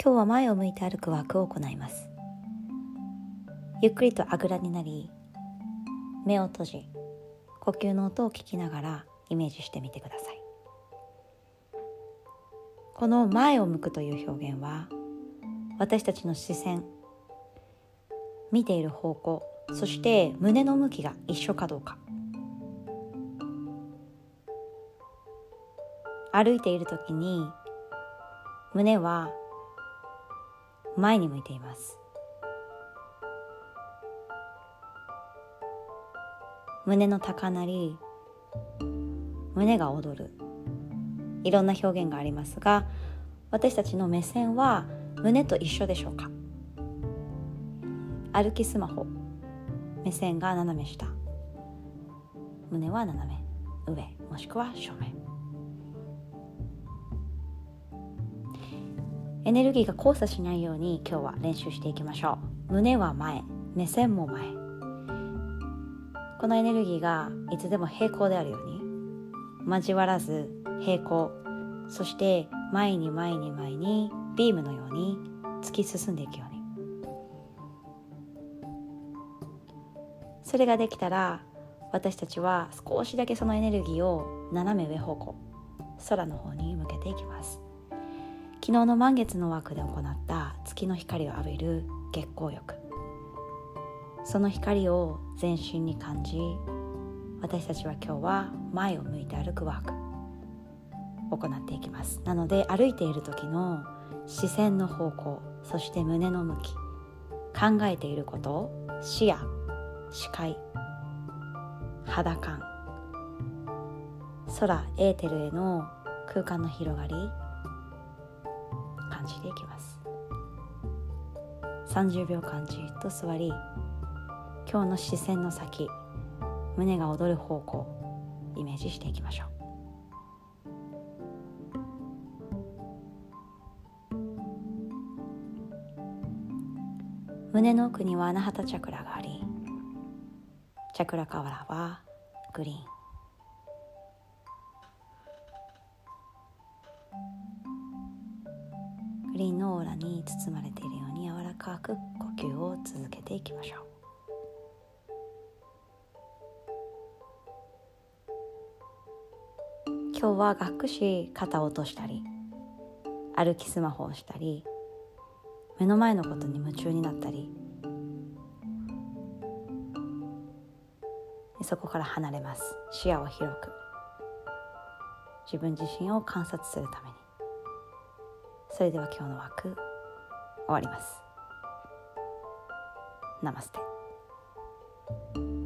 今日は前を向いて歩くワークを行います。ゆっくりとあぐらになり目を閉じ呼吸の音を聞きながらイメージしてみてください。この前を向くという表現は私たちの視線見ている方向そして胸の向きが一緒かどうか。歩いている時に胸は前に向いています。胸の高鳴り胸が躍る。いろんな表現がありますが私たちの目線は胸と一緒でしょうか。歩きスマホ。目線が斜め下。胸は斜め上。もしくは正面。エネルギーが交差しないように今日は練習していきましょう。胸は前。目線も前。このエネルギーがいつでも平行であるように交わらず平行。そして前に前に前にビームのように突き進んでいくように。それができたら私たちは少しだけそのエネルギーを斜め上方向空の方に向けていきます。昨日の満月の枠で行った月の光を浴びる月光浴。その光を全身に感じ私たちは今日は前を向いて歩くワーク。行っていきます。なので歩いている時の視線の方向そして胸の向き考えていること視野視界肌感空エーテルへの空間の広がり感じていきます。30秒間じっと座り今日の視線の先胸が踊る方向イメージしていきましょう。胸の奥にはアナハタチャクラがありチャクラカワラはグリーン。リンのオーラに包まれているように柔らかく呼吸を続けていきましょう。今日はがっくし肩を落としたり歩きスマホをしたり目の前のことに夢中になったりそこから離れます。視野を広く。自分自身を観察するために。それでは今日の枠終わります。ナマステ。